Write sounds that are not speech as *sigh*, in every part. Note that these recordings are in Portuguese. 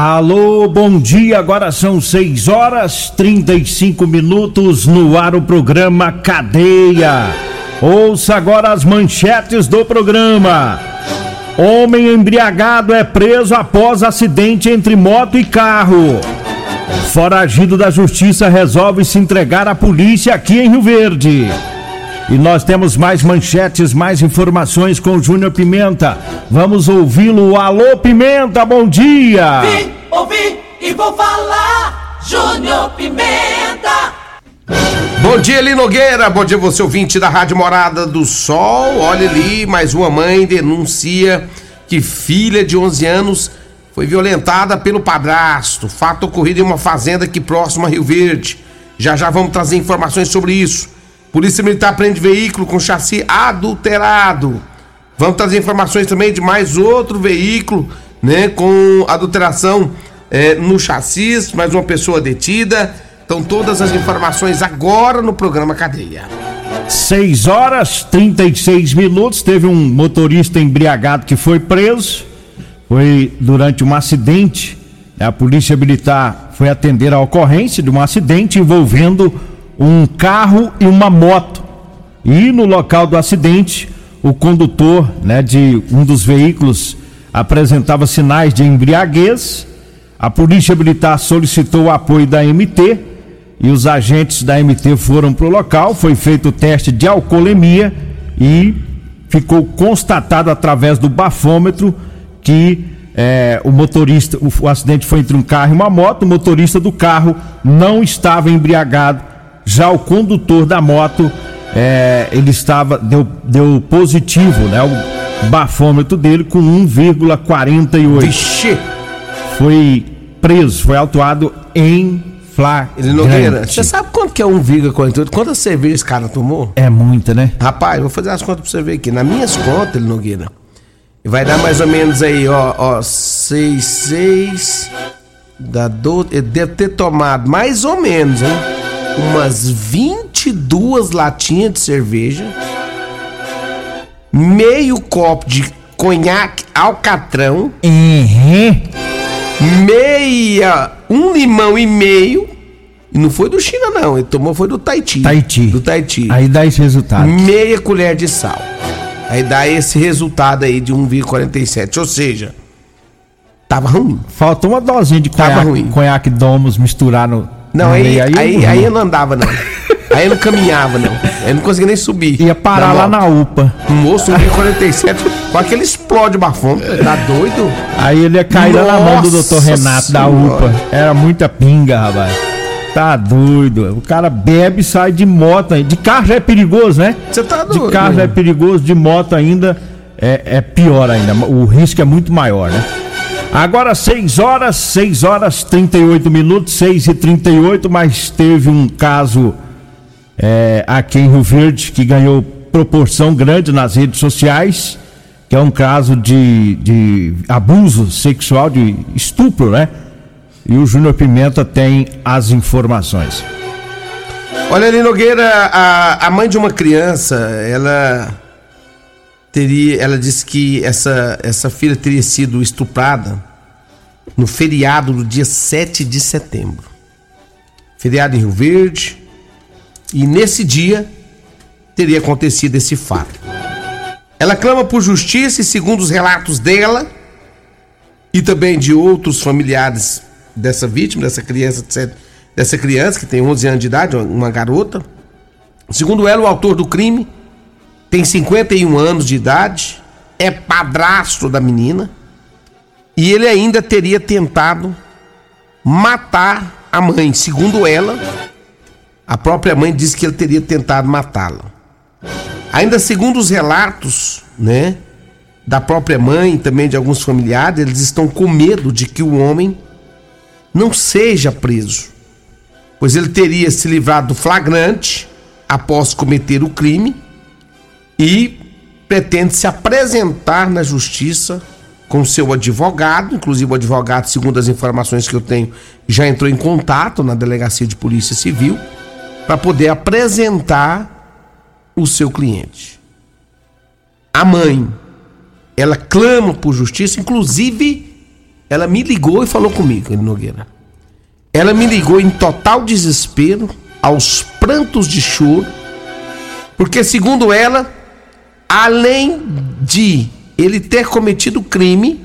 Alô, bom dia. Agora são 6 horas 35 minutos no ar o programa Cadeia. Ouça agora as manchetes do programa. Homem embriagado é preso após acidente entre moto e carro. Foragido da justiça resolve se entregar à polícia aqui em Rio Verde. E nós temos mais manchetes, mais informações com o Júnior Pimenta. Vamos ouvi-lo. Alô, Pimenta, bom dia! Vim, ouvi e vou falar, Júnior Pimenta! Bom dia, Eli Nogueira. Bom dia, você ouvinte da Rádio Morada do Sol. Olha ali, mais uma mãe denuncia que filha de 11 anos foi violentada pelo padrasto. Fato ocorrido em uma fazenda aqui próximo a Rio Verde. Já já vamos trazer informações sobre isso. Polícia Militar prende veículo com chassi adulterado. Vamos trazer informações também de mais outro veículo, né, com adulteração é, no chassi, mais uma pessoa detida. Então todas as informações agora no programa Cadeia. 6 horas 36 minutos. Teve um motorista embriagado que foi preso. Foi durante um acidente. A polícia militar foi atender a ocorrência de um acidente envolvendo um carro e uma moto. E no local do acidente, o condutor né, de um dos veículos apresentava sinais de embriaguez. A polícia militar solicitou o apoio da MT e os agentes da MT foram para o local. Foi feito o teste de alcoolemia e ficou constatado através do bafômetro que é, o motorista, o, o acidente foi entre um carro e uma moto. O motorista do carro não estava embriagado já o condutor da moto, é, ele estava, deu, deu positivo, né? O bafômetro dele com 1,48. Vixe! Foi preso, foi autuado em Ele Nogueira, você sabe quanto que é 1,48? Quantas cervejas esse cara tomou? É muita, né? Rapaz, vou fazer as contas pra você ver aqui. Nas minhas contas, ele Nogueira, vai dar mais ou menos aí, ó, ó, 6, 6, dá 12, ele deve ter tomado mais ou menos, hein? Umas 22 latinhas de cerveja, meio copo de conhaque alcatrão, uhum. meia, um limão e meio. E não foi do China, não. Ele tomou foi do Tahiti. Tahiti. Do Tahiti. Aí dá esse resultado. Meia colher de sal. Aí dá esse resultado aí de 1,47. Ou seja, tava ruim. Faltou uma dosinha de conhaque, tava ruim. conhaque Domus misturar no, não, aí, aí, aí, aí, eu não andava, não. Aí eu não caminhava, não. Eu não conseguia nem subir. Ia parar lá na UPA. Moço, 47 com aquele explode bafômetro. Tá doido? Aí ele ia cair lá na mão do doutor Renato da UPA. Era muita pinga, rapaz. Tá doido. O cara bebe e sai de moto. De carro já é perigoso, né? Você tá doido? De carro já é perigoso, de moto ainda é, é pior ainda. O risco é muito maior, né? Agora 6 horas, 6 horas 38 minutos, 6 e 38, mas teve um caso é, aqui em Rio Verde que ganhou proporção grande nas redes sociais, que é um caso de, de abuso sexual, de estupro, né? E o Júnior Pimenta tem as informações. Olha ali, Nogueira, a, a mãe de uma criança, ela teria, ela disse que essa, essa filha teria sido estuprada no feriado do dia 7 de setembro. Feriado em Rio Verde. E nesse dia teria acontecido esse fato. Ela clama por justiça e, segundo os relatos dela e também de outros familiares dessa vítima, dessa criança, dessa criança que tem 11 anos de idade, uma garota, segundo ela, o autor do crime tem 51 anos de idade, é padrasto da menina e ele ainda teria tentado matar a mãe. Segundo ela, a própria mãe disse que ele teria tentado matá-la. Ainda segundo os relatos, né, da própria mãe e também de alguns familiares, eles estão com medo de que o homem não seja preso. pois ele teria se livrado do flagrante após cometer o crime e pretende se apresentar na justiça com seu advogado, inclusive o advogado, segundo as informações que eu tenho, já entrou em contato na delegacia de polícia civil para poder apresentar o seu cliente. A mãe, ela clama por justiça, inclusive ela me ligou e falou comigo, Nogueira. Ela me ligou em total desespero, aos prantos de choro, porque segundo ela, além de ele ter cometido crime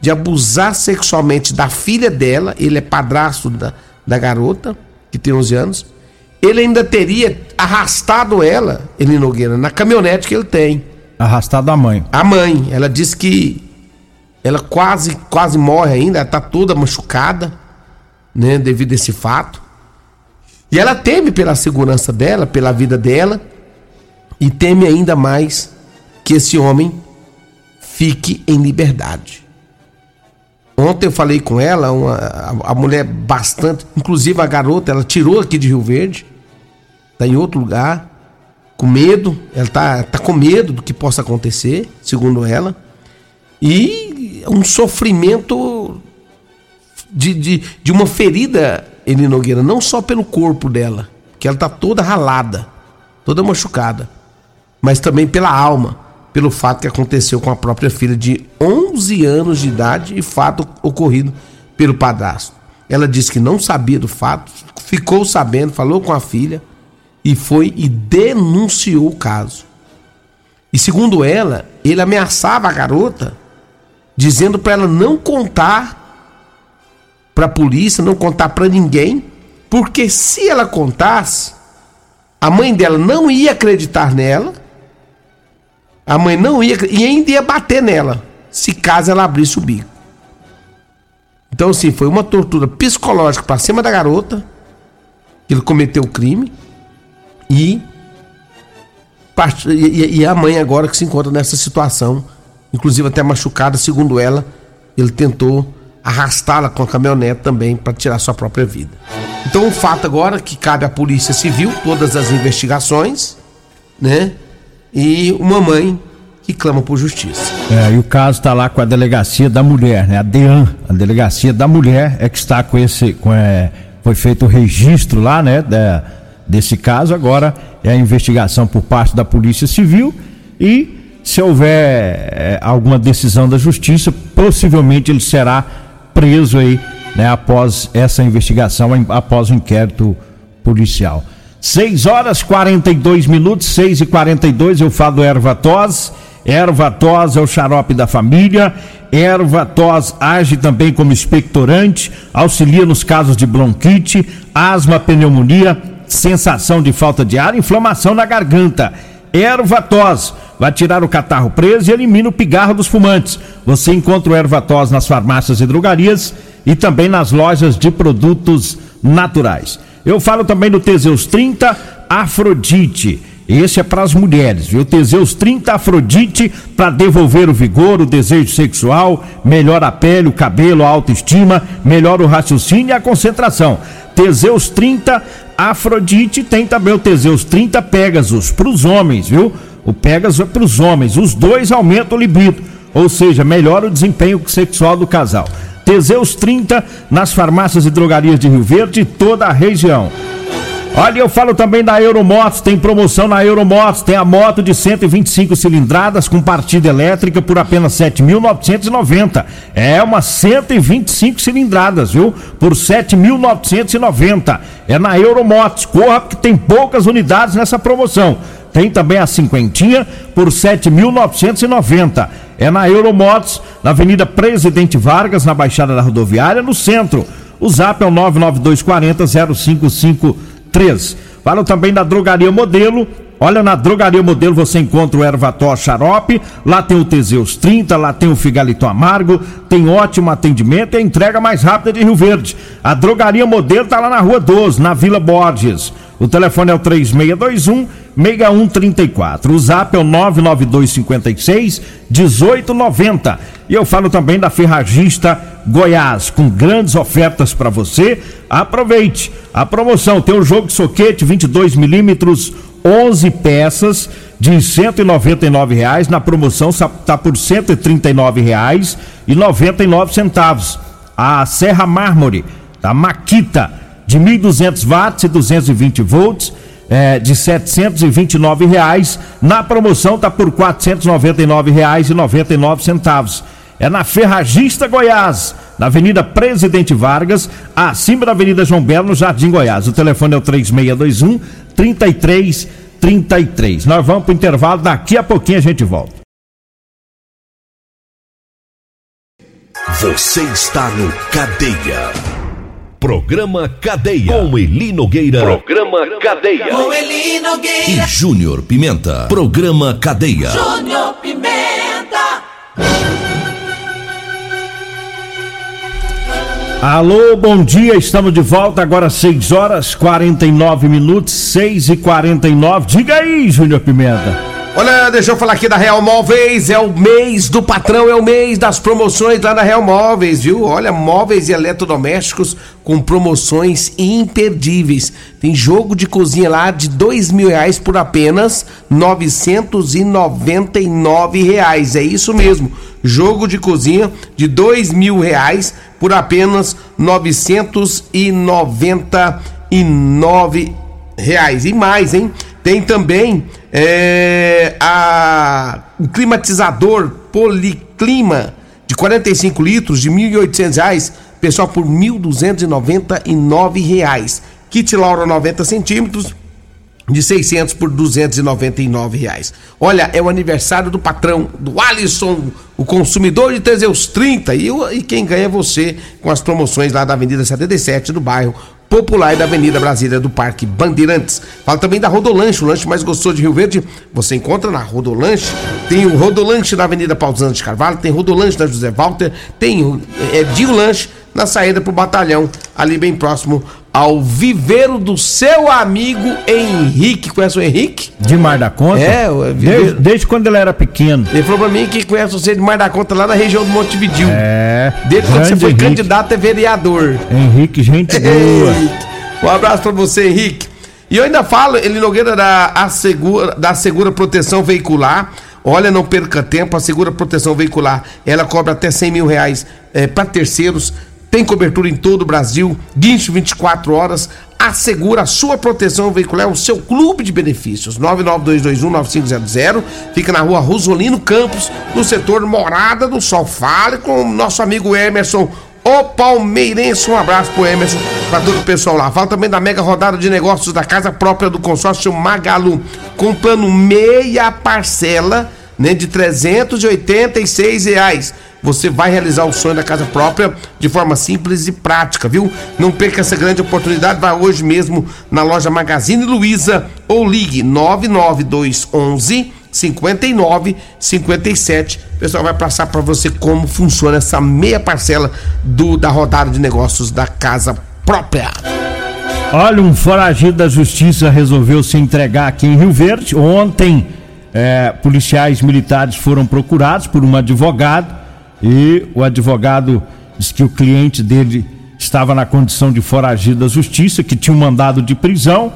de abusar sexualmente da filha dela, ele é padrasto da, da garota, que tem 11 anos, ele ainda teria arrastado ela, ele Nogueira, na caminhonete que ele tem. Arrastado a mãe. A mãe, ela disse que ela quase, quase morre ainda, ela tá toda machucada, né, devido a esse fato. E ela teme pela segurança dela, pela vida dela, e teme ainda mais que esse homem fique em liberdade. Ontem eu falei com ela, uma, a, mulher bastante, inclusive a garota, ela tirou aqui de Rio Verde, tá em outro lugar, com medo, ela tá, tá com medo do que possa acontecer, segundo ela, e um sofrimento de, de, de uma ferida, Eli Nogueira, não só pelo corpo dela, que ela tá toda ralada, toda machucada, mas também pela alma pelo fato que aconteceu com a própria filha de 11 anos de idade e fato ocorrido pelo padrasto. Ela disse que não sabia do fato, ficou sabendo, falou com a filha e foi e denunciou o caso. E segundo ela, ele ameaçava a garota, dizendo para ela não contar para a polícia, não contar para ninguém, porque se ela contasse, a mãe dela não ia acreditar nela a mãe não ia e ainda ia bater nela se caso ela abrisse o bico. Então, assim, foi uma tortura psicológica para cima da garota, que ele cometeu o crime, e, e, a mãe agora que se encontra nessa situação, inclusive até machucada, segundo ela, ele tentou arrastá-la com a caminhonete também para tirar sua própria vida. Então, o fato agora que cabe à Polícia Civil todas as investigações, né? E uma mãe que clama por justiça. É, e o caso está lá com a delegacia da mulher, né? A DEAN, a delegacia da mulher é que está com esse, com, é, foi feito o registro lá, né? Desse caso agora é a investigação por parte da Polícia Civil e se houver é, alguma decisão da Justiça, possivelmente ele será preso aí, né? Após essa investigação, após o inquérito policial. 6 horas 42 minutos, 6 e 42 eu falo erva tos. Erva tos é o xarope da família. Erva tos age também como expectorante, auxilia nos casos de bronquite, asma, pneumonia, sensação de falta de ar, inflamação na garganta. Erva tos vai tirar o catarro preso e elimina o pigarro dos fumantes. Você encontra o erva tos nas farmácias e drogarias e também nas lojas de produtos naturais. Eu falo também do Teseus 30 Afrodite. Esse é para as mulheres, viu? Teseus 30 Afrodite para devolver o vigor, o desejo sexual, melhora a pele, o cabelo, a autoestima, melhora o raciocínio e a concentração. Teseus 30 Afrodite tem também o Teseus 30 Pegasus para os homens, viu? O Pegasus é para os homens, os dois aumentam o libido, ou seja, melhora o desempenho sexual do casal. Teseus 30 nas farmácias e drogarias de Rio Verde e toda a região. Olha, eu falo também da Euromotos, tem promoção na Euromotos, tem a moto de 125 cilindradas com partida elétrica por apenas 7.990. É uma 125 cilindradas, viu? Por 7.990. É na Euromotos. Corra porque tem poucas unidades nessa promoção. Tem também a cinquentinha por 7.990. É na Euromotos, na Avenida Presidente Vargas, na Baixada da Rodoviária, no centro. O zap é o 99240 0553. Fala também da Drogaria Modelo. Olha, na Drogaria Modelo você encontra o Ervató Xarope, lá tem o Teseus 30, lá tem o Figalito Amargo, tem ótimo atendimento e a entrega mais rápida de Rio Verde. A Drogaria Modelo tá lá na Rua 12, na Vila Borges. O telefone é o 3621 6134. O zap é o 99256 1890. E eu falo também da Ferragista Goiás, com grandes ofertas para você. Aproveite a promoção. Tem o jogo de soquete 22 milímetros, 11 peças de 199 reais. Na promoção está por 139 reais e 99 centavos. A Serra Mármore, da Maquita, de 1.200 watts e 220 volts é, de 729 reais. Na promoção está por 499 reais e 99 centavos. É na Ferragista Goiás, na Avenida Presidente Vargas, acima da Avenida João Belo, no Jardim Goiás. O telefone é o 3621 3333. Nós vamos para o intervalo, daqui a pouquinho a gente volta. Você está no Cadeia. Programa Cadeia. Com Eli Nogueira. Programa Cadeia. Com Eli Nogueira. E Júnior Pimenta. Programa Cadeia. Júnior Pimenta. Alô, bom dia, estamos de volta agora 6 horas 49 minutos, 6 e 49 Diga aí, Júnior Pimenta. Olha, deixa eu falar aqui da Real Móveis, é o mês do patrão, é o mês das promoções lá na Real Móveis, viu? Olha, móveis e eletrodomésticos com promoções imperdíveis. Tem jogo de cozinha lá de dois mil reais por apenas novecentos e noventa e nove reais, é isso mesmo. Jogo de cozinha de dois mil reais por apenas novecentos e noventa e nove reais. E mais, hein? Tem também é, a, o climatizador Policlima de 45 litros de 1.800 reais, pessoal por 1.299 reais. Kit Laura 90 centímetros de 600 por 299 reais. Olha, é o aniversário do patrão, do Alisson, o consumidor de Teseus 30 e, e quem ganha é você com as promoções lá da Avenida 77 do bairro Popular da Avenida Brasília do Parque Bandeirantes. Fala também da Rodolanche, o lanche mais gostoso de Rio Verde. Você encontra na Rodolanche. Tem o Rodolanche na Avenida Pausante de Carvalho, tem Rodolanche na José Walter, tem é, Dio Lanche na saída pro batalhão, ali bem próximo ao viveiro do seu amigo Henrique. Conhece o Henrique? De Mar da Conta? É, o desde, desde, quando ele era pequeno. Ele falou pra mim que conhece você de Mar da Conta lá na região do Montevidil. É. Desde quando você foi Henrique. candidato a vereador. Henrique, gente boa. Um abraço pra você, Henrique. E eu ainda falo, ele Nogueira da, segura, da Segura Proteção Veicular. Olha, não perca tempo, a Segura Proteção Veicular, ela cobra até 100 mil reais é, para terceiros tem cobertura em todo o Brasil, guincho 24 horas, assegura a sua proteção veicular, o seu clube de benefícios. 992219500, fica na rua Rosolino Campos, no setor Morada do Sol. Fale com o nosso amigo Emerson, o palmeirense. Um abraço pro Emerson, para todo o pessoal lá. Fala também da mega rodada de negócios da casa própria do consórcio Magalu, com plano meia parcela, né, de 386 reais você vai realizar o sonho da casa própria de forma simples e prática, viu? Não perca essa grande oportunidade, vá hoje mesmo na loja Magazine Luiza ou ligue 99211 59 57. O pessoal vai passar para você como funciona essa meia parcela do da rodada de negócios da casa própria. Olha, um foragido da justiça resolveu se entregar aqui em Rio Verde. Ontem, é, policiais militares foram procurados por um advogado e o advogado disse que o cliente dele estava na condição de foragido da justiça, que tinha um mandado de prisão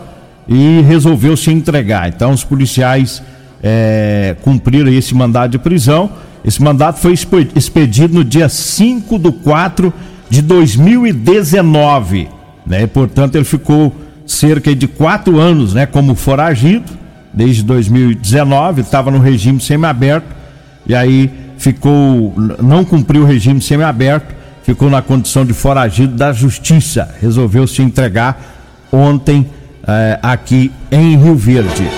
e resolveu se entregar. Então os policiais é, cumpriram esse mandado de prisão. Esse mandato foi expedido no dia 5 de 4 de 2019. Né? E, portanto, ele ficou cerca de quatro anos né, como foragido, desde 2019, estava no regime semiaberto, e aí ficou, não cumpriu o regime semiaberto, ficou na condição de foragido da justiça. Resolveu se entregar ontem eh, aqui em Rio Verde.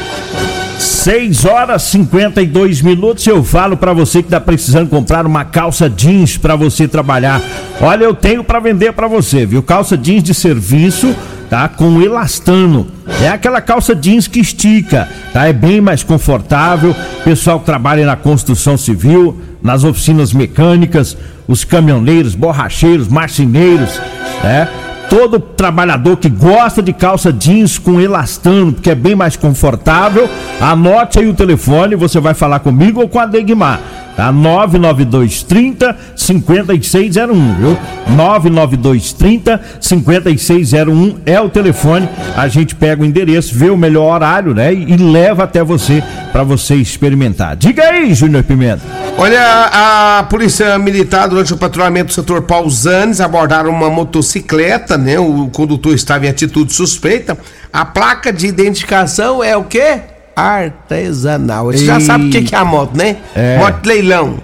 6 horas 52 minutos. Eu falo para você que está precisando comprar uma calça jeans para você trabalhar. Olha, eu tenho para vender para você, viu? Calça jeans de serviço tá? Com elastano. É aquela calça jeans que estica, tá? É bem mais confortável. Pessoal que trabalha na construção civil, nas oficinas mecânicas, os caminhoneiros, borracheiros, marceneiros, né? Todo trabalhador que gosta de calça jeans com elastano, porque é bem mais confortável, anote aí o telefone, você vai falar comigo ou com a Degmar Tá? 99230 5601, viu? 99230 5601 é o telefone. A gente pega o endereço, vê o melhor horário, né? E, leva até você para você experimentar. Diga aí, Júnior Pimenta. Olha, a Polícia Militar, durante o patrulhamento do setor Pausanes, abordaram uma motocicleta, né? O condutor estava em atitude suspeita. A placa de identificação é o quê? Artesanal. Você já sabe o que é a moto, né? É. Moto leilão.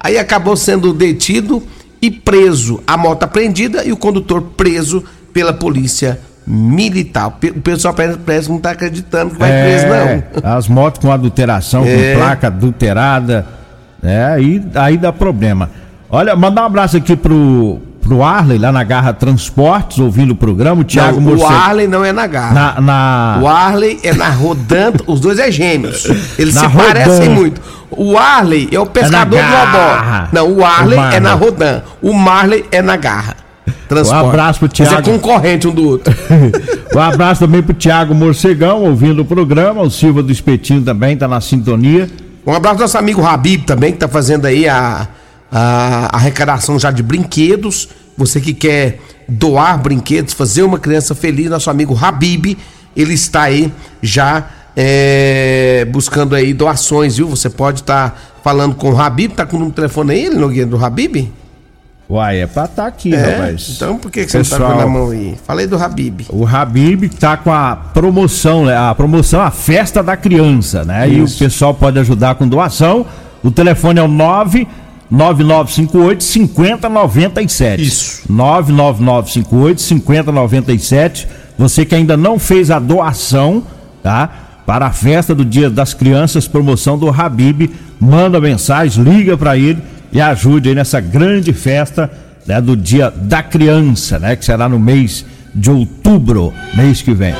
Aí acabou sendo detido e preso. A moto apreendida e o condutor preso pela polícia militar. O pessoal parece, que não está acreditando que vai preso, não. As motos com adulteração, É. com placa adulterada, né? Aí, aí dá problema. Olha, mandar um abraço aqui pro, pro Arley, lá na Garra Transportes, ouvindo o programa, o Thiago Não, o Morcego. Arley não é na garra. Na, na- O Arley é na Rodando, os dois é gêmeos. Eles Na se parecem Rodan. muito. O Arley é o pescador É do Obó. Não, o Arley O é na Rodan. O Marley é na garra. Transporte. Um abraço pro Mas é Thiago. concorrente um do outro. *laughs* um abraço também pro Thiago Morcegão, ouvindo o programa. O Silva do Espetinho também tá na sintonia. Um abraço ao nosso amigo Habib também, que tá fazendo aí a, a arrecadação já de brinquedos. Você que quer doar brinquedos, fazer uma criança feliz, nosso amigo Habib, ele está aí já é, buscando aí doações, viu? Você pode estar falando com o Habib, tá com o número de telefone aí, Nogueira, do Habib? Uai, é pra estar aqui, É, rapaz. então por que, que você não tá Pessoal, com na mão aí? Falei do Habib. O Habib tá com a promoção, né? A promoção, a festa da criança, né? E o Isso. pessoal pode ajudar com doação. O telefone é o 99958 5097. Isso. 99958 5097. Você que ainda não fez a doação, tá? Para a festa do Dia das Crianças, promoção do Habib, manda mensagem, liga para ele e ajude aí nessa grande festa né, do Dia da Criança, né? Que será no mês de outubro, mês que vem.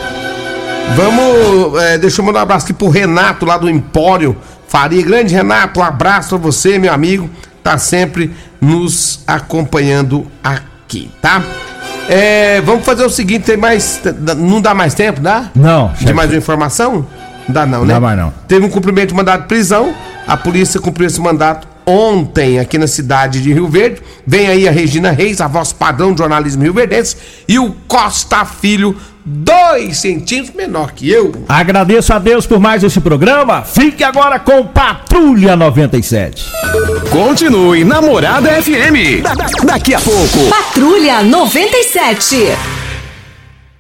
Vamos, é, deixa eu mandar um abraço aqui pro Renato lá do Empório Faria. Grande Renato, um abraço pra você, meu amigo. Tá sempre nos acompanhando aqui, tá? É, vamos fazer o seguinte, tem mais. Não dá mais tempo, dá? Não, De mais uma informação? Não dá não, né? Dá mais não. Teve um cumprimento de mandado de prisão. A polícia cumpriu esse mandato ontem aqui na cidade de Rio Verde. Vem aí a Regina Reis, a voz padrão do jornalismo rio-verdense. E o Costa Filho, dois centímetros menor que eu. Agradeço a Deus por mais esse programa. Fique agora com Patrulha 97. Continue Namorada FM. Da- da- daqui a pouco. Patrulha 97.